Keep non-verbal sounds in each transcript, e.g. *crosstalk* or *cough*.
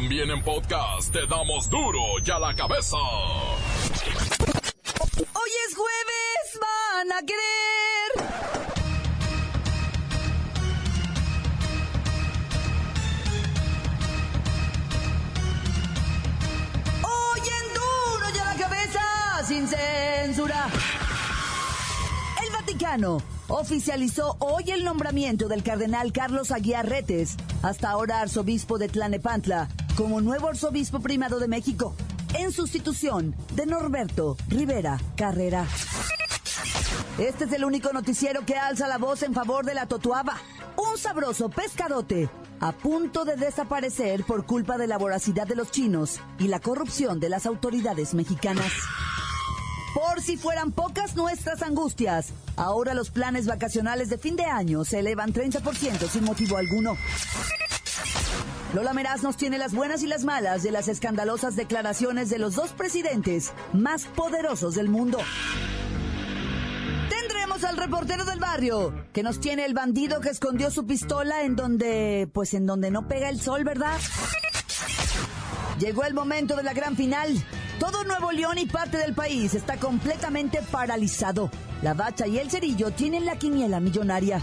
También en podcast te damos duro y a la cabeza. Hoy es jueves, van a querer. Hoy en duro y a la cabeza, sin censura. El Vaticano oficializó hoy el nombramiento del cardenal Carlos Aguiar Retes, hasta ahora arzobispo de Tlanepantla, como nuevo arzobispo primado de México, en sustitución de Norberto Rivera Carrera. Este es el único noticiero que alza la voz en favor de la totuaba, un sabroso pescadote a punto de desaparecer por culpa de la voracidad de los chinos y la corrupción de las autoridades mexicanas. Por si fueran pocas nuestras angustias, ahora los planes vacacionales de fin de año se elevan 30% sin motivo alguno. Lola Meraz nos tiene las buenas y las malas de las escandalosas declaraciones de los dos presidentes más poderosos del mundo. Tendremos al reportero del barrio, que nos tiene el bandido que escondió su pistola en donde, pues en donde no pega el sol, ¿verdad? Llegó el momento de la gran final. Todo Nuevo León y parte del país está completamente paralizado. La bacha y el cerillo tienen la quiniela millonaria.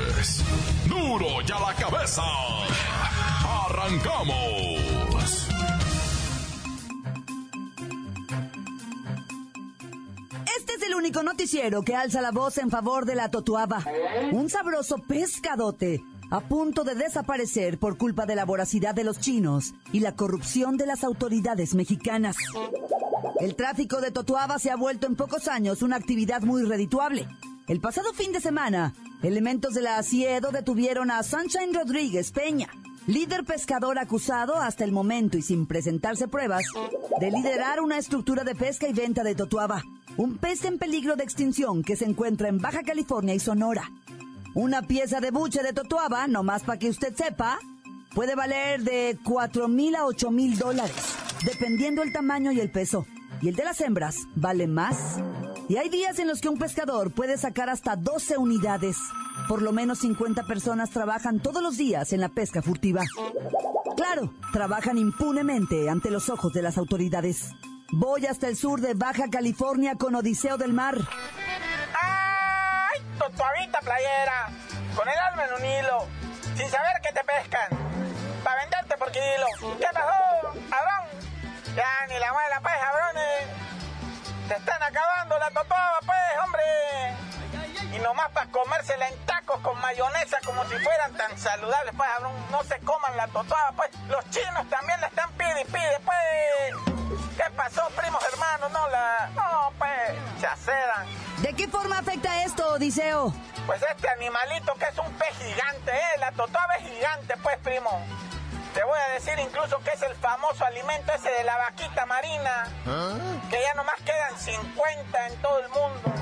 Duro y a la cabeza. Arrancamos. Este es el único noticiero que alza la voz en favor de la totuaba. Un sabroso pescadote a punto de desaparecer por culpa de la voracidad de los chinos y la corrupción de las autoridades mexicanas. El tráfico de totuaba se ha vuelto en pocos años una actividad muy redituable. El pasado fin de semana, elementos de la ACIEDO detuvieron a Sunshine Rodríguez Peña, líder pescador acusado hasta el momento y sin presentarse pruebas de liderar una estructura de pesca y venta de totuaba, un pez en peligro de extinción que se encuentra en Baja California y Sonora. Una pieza de buche de totuaba, nomás para que usted sepa, puede valer de 4 mil a 8 mil dólares, dependiendo el tamaño y el peso. Y el de las hembras vale más. Y hay días en los que un pescador puede sacar hasta 12 unidades. Por lo menos 50 personas trabajan todos los días en la pesca furtiva. Claro, trabajan impunemente ante los ojos de las autoridades. Voy hasta el sur de Baja California con Odiseo del Mar. ¡Ay! Totuavita playera, con el alma en un hilo, sin saber que te pescan, para venderte por kilo. ¿Qué pasó, Abrón? Ya ni la. Te están acabando la totuaba, pues, hombre. Y nomás para comérsela en tacos con mayonesa como si fueran tan saludables, pues. No se coman la totuaba, pues. Los chinos también la están pide y pide, pues. ¿Qué pasó, primos hermanos? No la... No, pues, se acedan. ¿De qué forma afecta esto, Odiseo? Pues este animalito que es un pez gigante, ¿eh? La totuaba es gigante, pues, primo. Te voy a decir incluso que es el famoso alimento ese de la vaquita marina, que ya nomás quedan 50 en todo el mundo.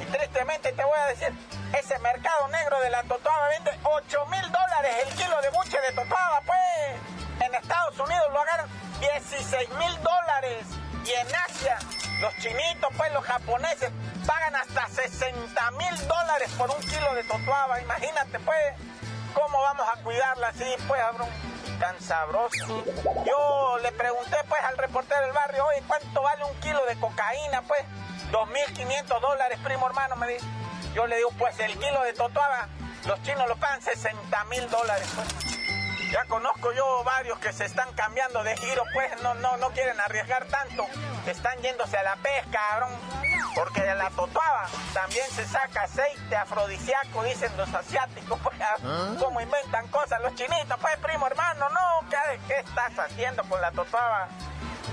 Y tristemente te voy a decir, ese mercado negro de la totuaba vende 8 mil dólares el kilo de buche de totuaba, pues. En Estados Unidos lo agarran 16 mil dólares. Y en Asia, los chinitos, pues los japoneses, pagan hasta 60 mil dólares por un kilo de totuaba. Imagínate, pues, cómo vamos a cuidarla así, pues, abrón, tan sabroso. Yo le pregunté, pues, al reportero del barrio, oye, ¿cuánto vale un kilo de cocaína, pues? 2.500 dólares, primo hermano, me dice. Yo le digo, pues, el kilo de totuaba, los chinos lo pagan 60 mil dólares, pues. Ya conozco yo varios que se están cambiando de giro, pues no, no, no quieren arriesgar tanto. Están yéndose a la pesca, cabrón. Porque de la totuaba también se saca aceite afrodisíaco, dicen los asiáticos, pues, cómo inventan cosas los chinitos, pues, primo hermano, no, ¿qué, qué estás haciendo con la totuaba?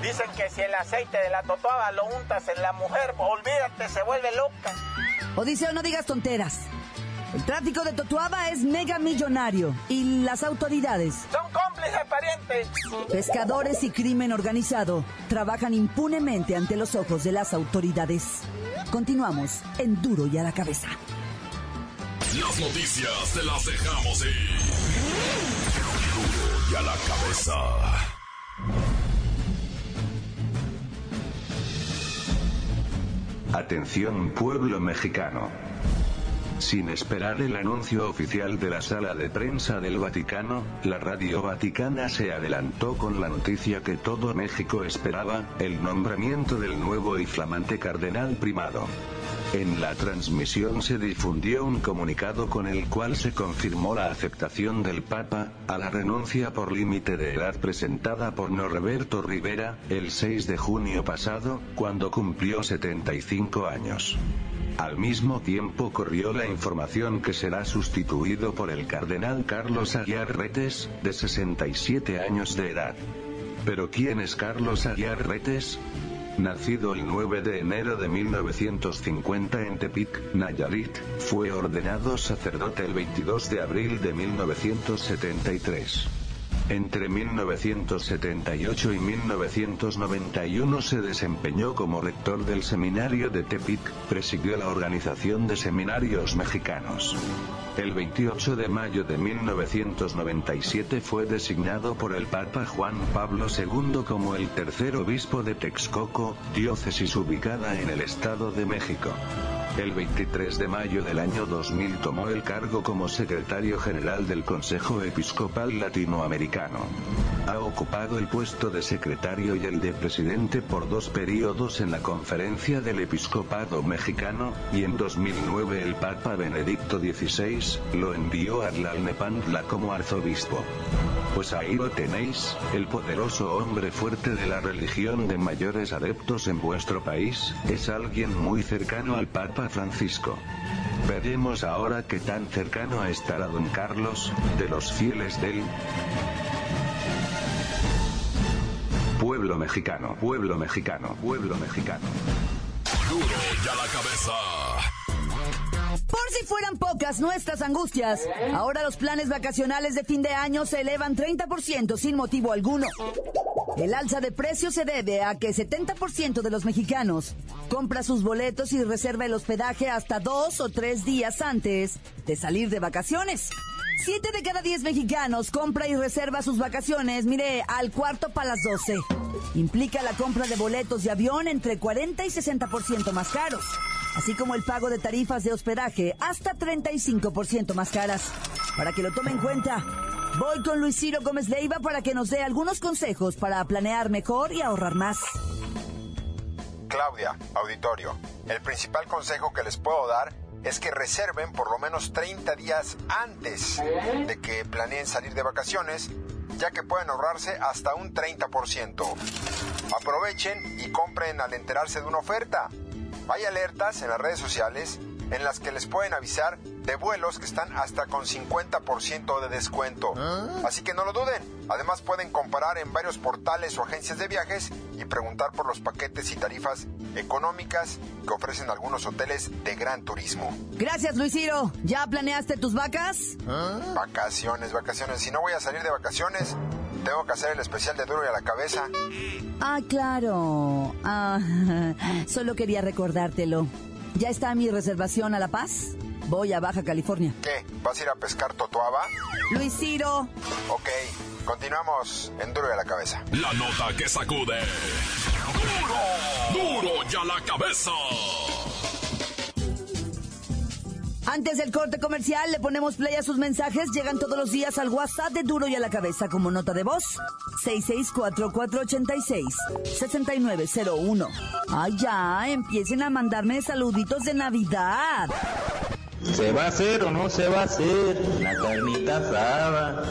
Dicen que si el aceite de la totuaba lo untas en la mujer, olvídate, se vuelve loca. Odiseo, no digas tonteras. El tráfico de Totuaba es mega millonario y las autoridades Son cómplices ese pariente. Pescadores y crimen organizado trabajan impunemente ante los ojos de las autoridades. Continuamos en Duro y a la cabeza. Las noticias te las dejamos ir. Duro y a la cabeza. Atención pueblo mexicano. Sin esperar el anuncio oficial de la sala de prensa del Vaticano, la radio vaticana se adelantó con la noticia que todo México esperaba, el nombramiento del nuevo y flamante cardenal primado. En la transmisión se difundió un comunicado con el cual se confirmó la aceptación del Papa, a la renuncia por límite de edad presentada por Norberto Rivera, el 6 de junio pasado, cuando cumplió 75 años. Al mismo tiempo corrió la información que será sustituido por el cardenal Carlos Aguiar de 67 años de edad. ¿Pero quién es Carlos Aguiar? Nacido el 9 de enero de 1950 en Tepic, Nayarit, fue ordenado sacerdote el 22 de abril de 1973. Entre 1978 y 1991 se desempeñó como rector del seminario de Tepic, presidió la Organización de Seminarios Mexicanos. El 28 de mayo de 1997 fue designado por el Papa Juan Pablo II como el tercer obispo de Texcoco, diócesis ubicada en el Estado de México. El 23 de mayo del año 2000 tomó el cargo como secretario general del Consejo Episcopal Latinoamericano. Ha ocupado el puesto de secretario y el de presidente por dos periodos en la Conferencia del Episcopado Mexicano, y en 2009 el Papa Benedicto XVI lo envió a Tlalnepantla como arzobispo. Pues ahí lo tenéis, el poderoso hombre fuerte de la religión de mayores adeptos en vuestro país, es alguien muy cercano al Papa Francisco. Veremos ahora qué tan cercano estará don Carlos, de los fieles del pueblo mexicano, pueblo mexicano, pueblo mexicano. Duro y a la cabeza. Por si fueran pocas nuestras angustias, ahora los planes vacacionales de fin de año se elevan 30% sin motivo alguno. El alza de precios se debe a que 70% de los mexicanos compra sus boletos y reserva el hospedaje hasta dos o tres días antes de salir de vacaciones. Siete de cada diez mexicanos compra y reserva sus vacaciones, mire, al cuarto para las 12. Implica la compra de boletos de avión entre 40 y 60% más caros, así como el pago de tarifas de hospedaje hasta 35% más caras. Para que lo tome en cuenta, voy con Luis Ciro Gómez Leiva para que nos dé algunos consejos para planear mejor y ahorrar más. Claudia, auditorio, el principal consejo que les puedo dar es que reserven por lo menos 30 días antes de que planeen salir de vacaciones, ya que pueden ahorrarse hasta un 30%. Aprovechen y compren al enterarse de una oferta. Hay alertas en las redes sociales en las que les pueden avisar de vuelos que están hasta con 50% de descuento. Así que no lo duden. Además pueden comparar en varios portales o agencias de viajes y preguntar por los paquetes y tarifas económicas que ofrecen algunos hoteles de gran turismo. Gracias, Luis Ciro. ¿Ya planeaste tus vacas? Vacaciones, vacaciones. Si no voy a salir de vacaciones, tengo que hacer el especial de duro y a la cabeza. Ah, claro. Ah, *laughs* solo quería recordártelo. ¿Ya está mi reservación a La Paz? Voy a Baja California. ¿Qué? ¿Vas a ir a pescar totoaba? Luis Ciro. Ok, continuamos en duro y a la cabeza. La nota que sacude. Duro, duro y a la cabeza. Antes del corte comercial, le ponemos play a sus mensajes. Llegan todos los días al WhatsApp de Duro y a la Cabeza como nota de voz. 664-486-6901. Ay, ya, empiecen a mandarme saluditos de Navidad. ¿Se va a hacer o no se va a hacer la carnita asada?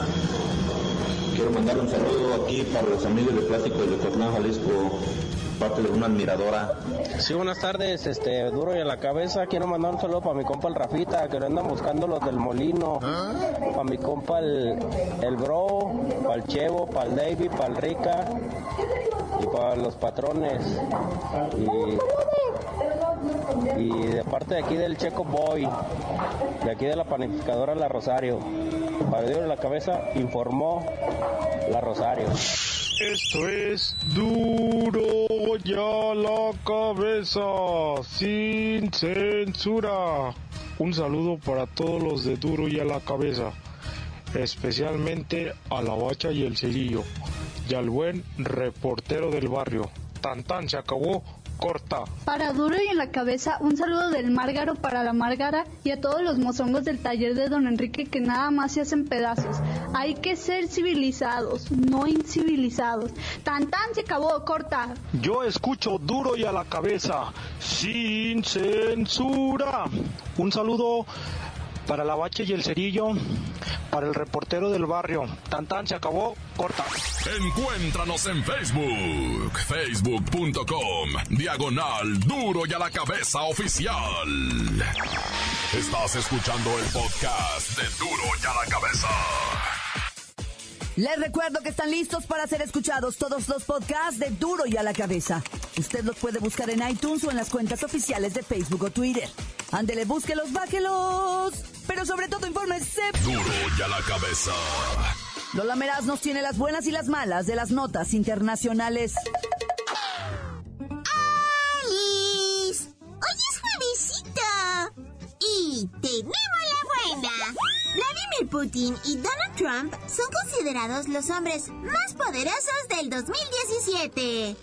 Quiero mandar un saludo aquí para los amigos de Plástico de Yocotlán, Jalisco, parte de una admiradora. Sí, buenas tardes, este, duro y a la cabeza. Quiero mandar un saludo para mi compa el Rafita, que lo andan buscando los del molino. Para mi compa el, el Bro, para el Chevo, para el David, para el Rica y para los patrones. Y de parte de aquí del Checo Boy, de aquí de la panificadora La Rosario. Para Dios la cabeza, informó La Rosario. Esto es duro ya la cabeza, sin censura. Un saludo para todos los de duro y a la cabeza, especialmente a la bacha y el cerillo, y al buen reportero del barrio. Tan tan se acabó, corta. Para Duro y en la cabeza, un saludo del Márgaro para la Márgara y a todos los mozongos del taller de Don Enrique que nada más se hacen pedazos. Hay que ser civilizados, no incivilizados. Tan tan se acabó, corta. Yo escucho duro y a la cabeza, sin censura. Un saludo para la bache y el cerillo, para el reportero del barrio. Tan tan se acabó, corta. Encuéntranos en Facebook, facebook.com, diagonal duro y a la cabeza oficial. Estás escuchando el podcast de duro y a la cabeza. Les recuerdo que están listos para ser escuchados todos los podcasts de Duro y a la cabeza. Usted los puede buscar en iTunes o en las cuentas oficiales de Facebook o Twitter. Ándele, búsquelos, bájelos. Pero sobre todo, infórmese. Duro y a la cabeza. Lola Meraz nos tiene las buenas y las malas de las notas internacionales. ¡Alice! Hoy es juevesito. Y tenemos la buena. Vladimir Putin y Donald Trump son considerados los hombres más poderosos del 2017.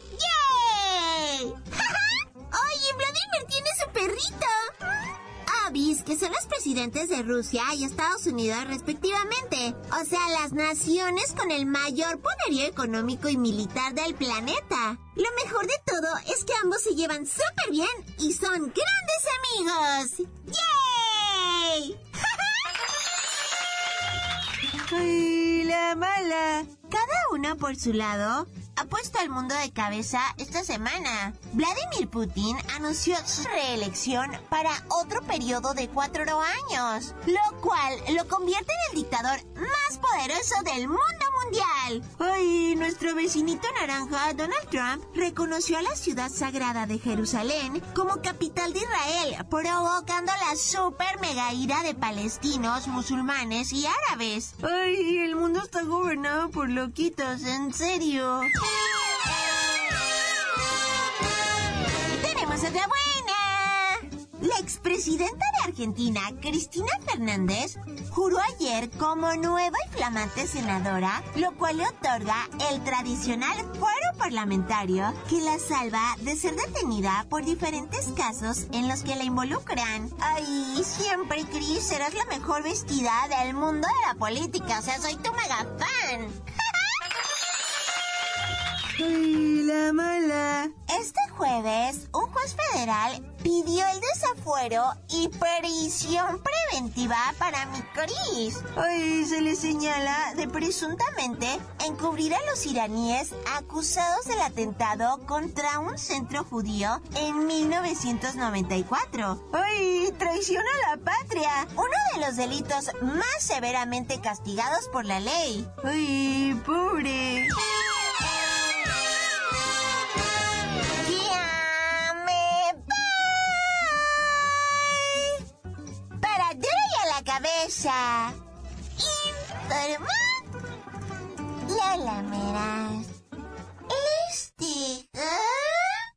Que son los presidentes de Rusia y Estados Unidos respectivamente. O sea, las naciones con el mayor poderío económico y militar del planeta. Lo mejor de todo es que ambos se llevan súper bien y son grandes amigos. ¡Yay! *laughs* ¡Ay, la mala! Cada uno por su lado ha puesto al mundo de cabeza esta semana. Vladimir Putin anunció su reelección para otro periodo de cuatro años, lo cual lo convierte en el dictador más poderoso del mundo mundial. Ay, nuestro vecinito naranja, Donald Trump, reconoció a la ciudad sagrada de Jerusalén como capital de Israel, provocando la super mega ira de palestinos, musulmanes y árabes. Ay, el mundo está gobernado por loquitos, en serio. *laughs* Tenemos otra buena. Expresidenta de Argentina, Cristina Fernández, juró ayer como nueva y flamante senadora, lo cual le otorga el tradicional fuero parlamentario que la salva de ser detenida por diferentes casos en los que la involucran. Ay, siempre, Cris, serás la mejor vestida del mundo de la política, o sea, soy tu mega fan. *laughs* Mala. Este jueves, un juez federal pidió el desafuero y prisión preventiva para mi Cris. Ay, se le señala de presuntamente encubrir a los iraníes acusados del atentado contra un centro judío en 1994. ¡Ay, traición a la patria! Uno de los delitos más severamente castigados por la ley. ¡Ay, pobre! A la cabeza. Informa. Lola Meraz. Este. ¿ah?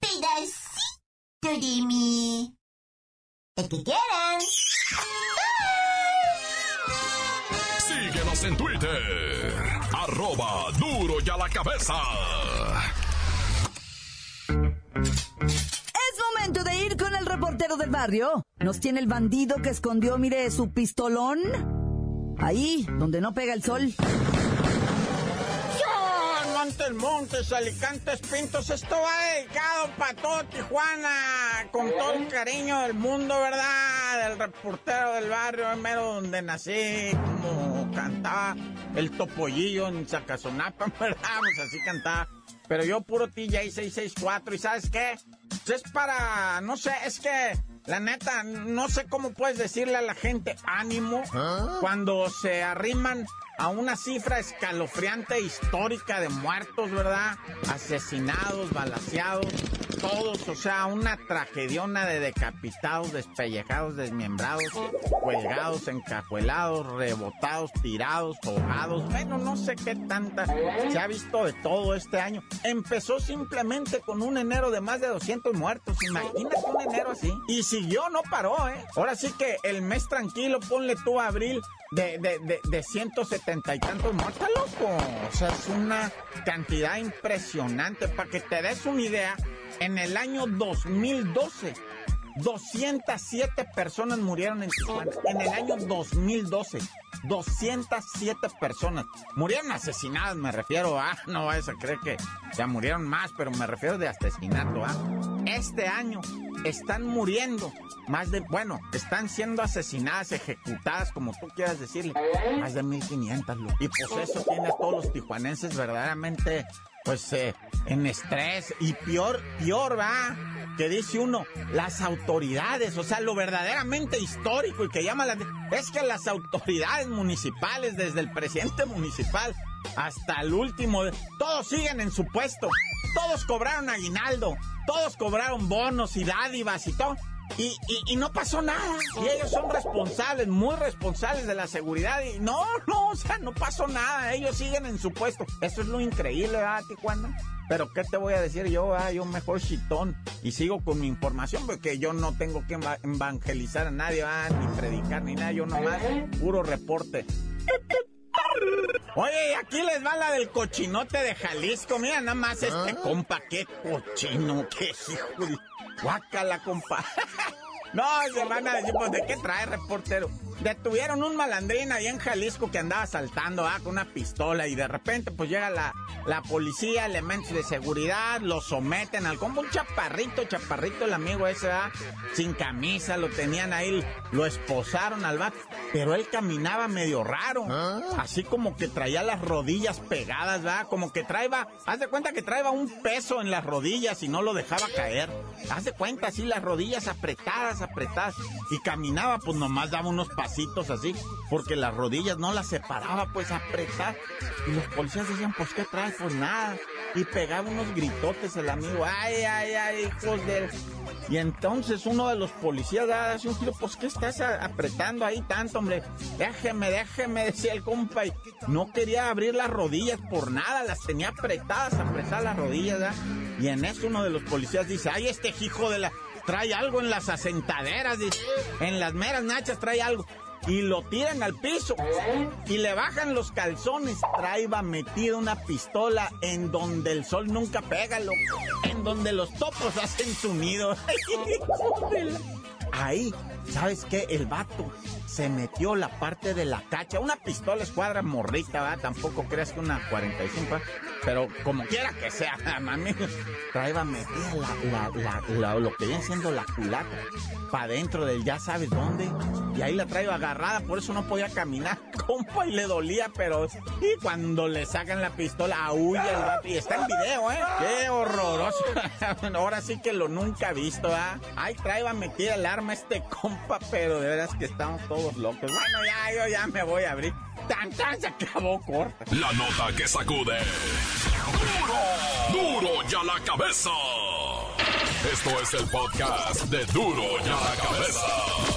Pedacito de mí. El que quieran. Síguenos en Twitter. Arroba duro y a la cabeza. Reportero del barrio. Nos tiene el bandido que escondió, mire, su pistolón. Ahí, donde no pega el sol. Montes, Montes, Alicantes, Pintos, esto va dedicado para todo Tijuana, con todo el cariño del mundo, ¿verdad? Del reportero del barrio, mero donde nací, como cantaba el topollillo en Zacazonapa, *laughs* ¿verdad? Pues así cantaba. Pero yo puro TJ 664, ¿y sabes qué? Pues es para, no sé, es que La neta, no sé cómo puedes decirle a la gente ánimo cuando se arriman a una cifra escalofriante histórica de muertos, ¿verdad? Asesinados, balaseados, todos, o sea, una tragediona de decapitados, despellejados, desmembrados, colgados, encajuelados, rebotados, tirados, ahogados, bueno, no sé qué tanta, se ha visto de todo este año. Empezó simplemente con un enero de más de 200 muertos, imagínate un enero así. Y siguió, no paró, ¿eh? Ahora sí que el mes tranquilo, ponle tú a abril, de, de, de, de 170 y tantos muertos, loco. O sea, es una cantidad impresionante. Para que te des una idea, en el año 2012, 207 personas murieron en Tijuana. En el año 2012. 207 personas. Murieron asesinadas, me refiero a. *laughs* No vayas a creer que ya murieron más, pero me refiero de asesinato, ¿ah? Este año están muriendo más de, bueno, están siendo asesinadas, ejecutadas, como tú quieras decirle, más de 1500, loco. Y pues eso tiene a todos los tijuanenses verdaderamente, pues, eh, en estrés. Y peor, peor, va que dice uno, las autoridades, o sea, lo verdaderamente histórico y que llama la... Es que las autoridades municipales, desde el presidente municipal hasta el último, todos siguen en su puesto, todos cobraron aguinaldo, todos cobraron bonos y dádivas y todo. Y, y, y, no pasó nada. Y ellos son responsables, muy responsables de la seguridad. Y no, no, o sea, no pasó nada. Ellos siguen en su puesto. Eso es lo increíble, ¿verdad, Tijuana? Pero ¿qué te voy a decir yo? Ah, yo mejor chitón y sigo con mi información porque yo no tengo que evangelizar a nadie, ah, ni predicar ni nada. Yo nomás, puro reporte. Oye, aquí les va la del cochinote de Jalisco. Mira nada más este compa, qué cochino, qué hijo de... Guácala, compa. *laughs* no, se van a decir, pues, ¿de qué trae reportero? Detuvieron un malandrín ahí en Jalisco que andaba saltando ah, con una pistola y de repente pues llega la, la policía, elementos de seguridad, lo someten al combo, un chaparrito, chaparrito el amigo ese, ah, sin camisa, lo tenían ahí, lo esposaron al vato, pero él caminaba medio raro, así como que traía las rodillas pegadas, ¿verdad? Como que traía, haz de cuenta que traía un peso en las rodillas y no lo dejaba caer, haz de cuenta así las rodillas apretadas, apretadas, y caminaba pues nomás daba unos pasitos así, porque las rodillas no las separaba, pues apretar. Y los policías decían, pues ¿qué traes? Pues nada. Y pegaba unos gritotes el amigo, ay, ay, ay, hijos de... Y entonces uno de los policías hace un tiro, pues ¿qué estás apretando ahí tanto, hombre? Déjeme, déjeme, decía el compa. Y no quería abrir las rodillas por nada, las tenía apretadas, apretadas las rodillas. Y en eso uno de los policías dice, ay, este hijo de la trae algo en las asentaderas, en las meras nachas trae algo. Y lo tiran al piso y le bajan los calzones. Traeba metida una pistola en donde el sol nunca pega. En donde los topos hacen su nido. *laughs* Ahí, ¿sabes qué? El vato se metió la parte de la cacha. Una pistola escuadra morrita, ¿verdad? Tampoco creas que una 45, pero como quiera que sea, *laughs* mami, traeba metida la, la, la, lo que viene siendo la culata para dentro del ya sabes dónde. Y ahí la traigo agarrada, por eso no podía caminar, *laughs* compa, y le dolía, pero. Y cuando le sacan la pistola, huye el vato. Y está en video, ¿eh? Qué horroroso. *laughs* Ahora sí que lo nunca he visto, ¿ah? Ay, traeba metida el arma este compa, pero de veras que estamos todos locos. Bueno, ya, yo ya me voy a abrir. Tan, tan, se acabó corta. La nota que sacude. ¡Duro! ¡Duro ya la cabeza! Esto es el podcast de Duro ya la cabeza.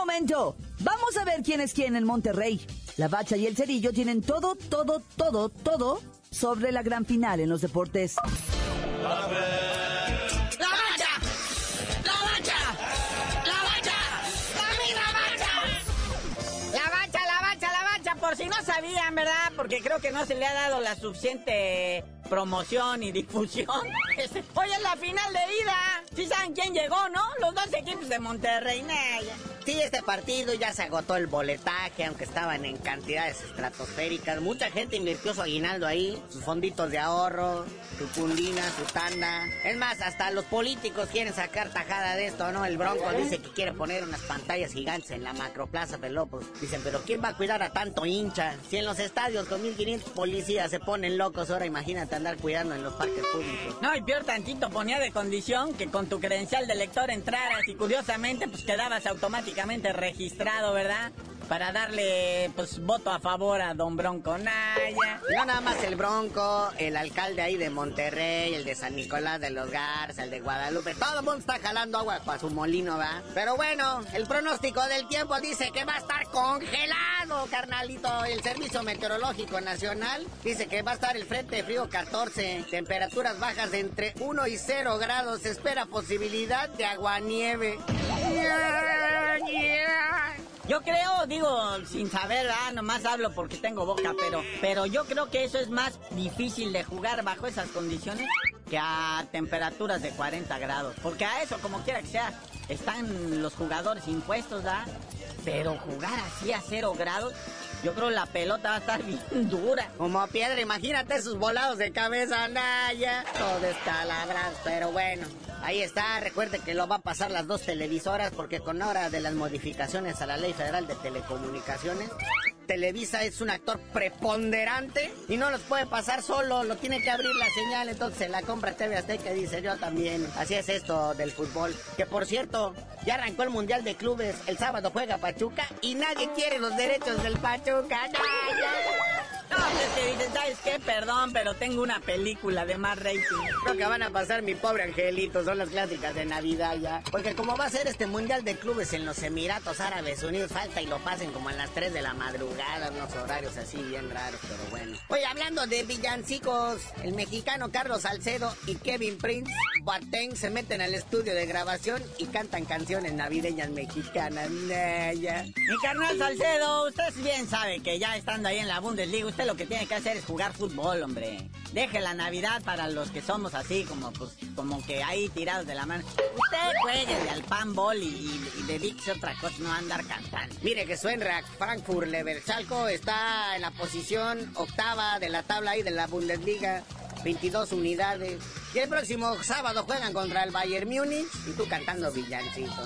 Momento. Vamos a ver quién es quién en Monterrey. La Bacha y el Cerillo tienen todo, todo, todo, todo sobre la gran final en los deportes. ¡La Bacha! ¡La Bacha! ¡La Bacha! ¡La Bacha! La Bacha, la Bacha, la Bacha, por si no sabían, ¿verdad? Porque creo que no se le ha dado la suficiente promoción y difusión. *laughs* Hoy es la final de ida. ¿Sí saben quién llegó, no? Los dos equipos de Monterrey. Sí, este partido ya se agotó el boletaje, aunque estaban en cantidades estratosféricas. Mucha gente invirtió su aguinaldo ahí, sus fonditos de ahorro, su pundina, su tanda. Es más, hasta los políticos quieren sacar tajada de esto, ¿no? El Bronco dice que quiere poner unas pantallas gigantes en la macroplaza de Lopos. Dicen, pero ¿quién va a cuidar a tanto hincha? Si en los estadios con 1500 policías se ponen locos, ahora imagínate andar cuidando en los parques públicos. No, y peor tantito ponía de condición que con tu credencial de lector entraras y curiosamente pues quedabas automáticamente registrado, ¿verdad? para darle pues voto a favor a don Bronco Naya. No nada más el Bronco, el alcalde ahí de Monterrey, el de San Nicolás de los Garza, el de Guadalupe, todo el mundo está jalando agua para su molino, ¿va? Pero bueno, el pronóstico del tiempo dice que va a estar congelado, carnalito. El Servicio Meteorológico Nacional dice que va a estar el frente frío 14, temperaturas bajas entre 1 y 0 grados, espera posibilidad de aguanieve. Yo creo, digo, sin saber, ah, nomás hablo porque tengo boca, pero, pero yo creo que eso es más difícil de jugar bajo esas condiciones que a temperaturas de 40 grados. Porque a eso, como quiera que sea, están los jugadores impuestos, ¿ah? Pero jugar así a cero grados, yo creo la pelota va a estar *laughs* bien dura. Como piedra, imagínate esos volados de cabeza, Naya. Todo descalabras, pero bueno. Ahí está, recuerde que lo va a pasar las dos televisoras porque con hora de las modificaciones a la Ley Federal de Telecomunicaciones, Televisa es un actor preponderante y no los puede pasar solo, lo tiene que abrir la señal, entonces la compra TV Azteca y dice yo también. Así es esto del fútbol. Que por cierto, ya arrancó el Mundial de Clubes, el sábado juega Pachuca y nadie quiere los derechos del Pachuca. No, pues que dicen, ¿sabes qué? Perdón, pero tengo una película de más rating. Creo que van a pasar mi pobre angelito, son las clásicas de Navidad ya. Porque como va a ser este Mundial de Clubes en los Emiratos Árabes Unidos, falta y lo pasen como a las 3 de la madrugada, unos horarios así bien raros, pero bueno. Oye, hablando de villancicos, el mexicano Carlos Salcedo y Kevin Prince Boateng se meten al estudio de grabación y cantan canciones navideñas mexicanas. Mi carnal Salcedo, usted bien sabe que ya estando ahí en la Bundesliga, usted lo que tiene que hacer es jugar fútbol, hombre. Deje la Navidad para los que somos así, como pues, como que ahí tirados de la mano. Usted juegue al panball y, y, dedique otra cosa, no andar cantando. Mire que Suenrak Frankfurt Leverchalco está en la posición octava de la tabla ahí de la Bundesliga. 22 unidades. Y el próximo sábado juegan contra el Bayern Múnich y tú cantando villancito.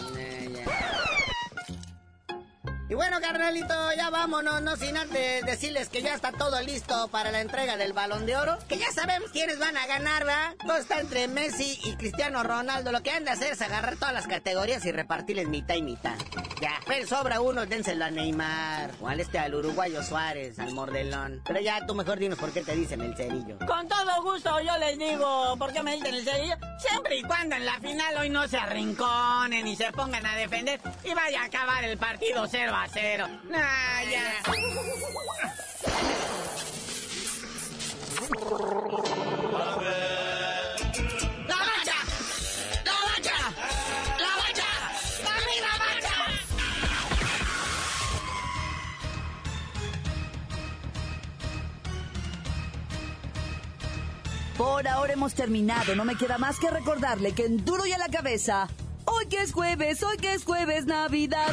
Y bueno, carnalito, ya vámonos, no sin antes decirles que ya está todo listo para la entrega del balón de oro. Que ya sabemos quiénes van a ganar, ¿verdad? Todo está entre Messi y Cristiano Ronaldo. Lo que han de hacer es agarrar todas las categorías y repartirles mitad y mitad. Ya, pero sobra uno, dénselo a Neymar. O al este, al uruguayo Suárez, al Mordelón. Pero ya, tú mejor dinos por qué te dicen el cerillo. Con todo gusto, yo les digo, ¿por qué me dicen el cerillo? Siempre y cuando en la final hoy no se arrinconen y se pongan a defender y vaya a acabar el partido 0 ¡La bacha! ¡La! ¡La! ¡La! Por ahora hemos terminado. No me queda más que recordarle que en duro y a la cabeza. Hoy que es jueves, hoy que es jueves, Navidad.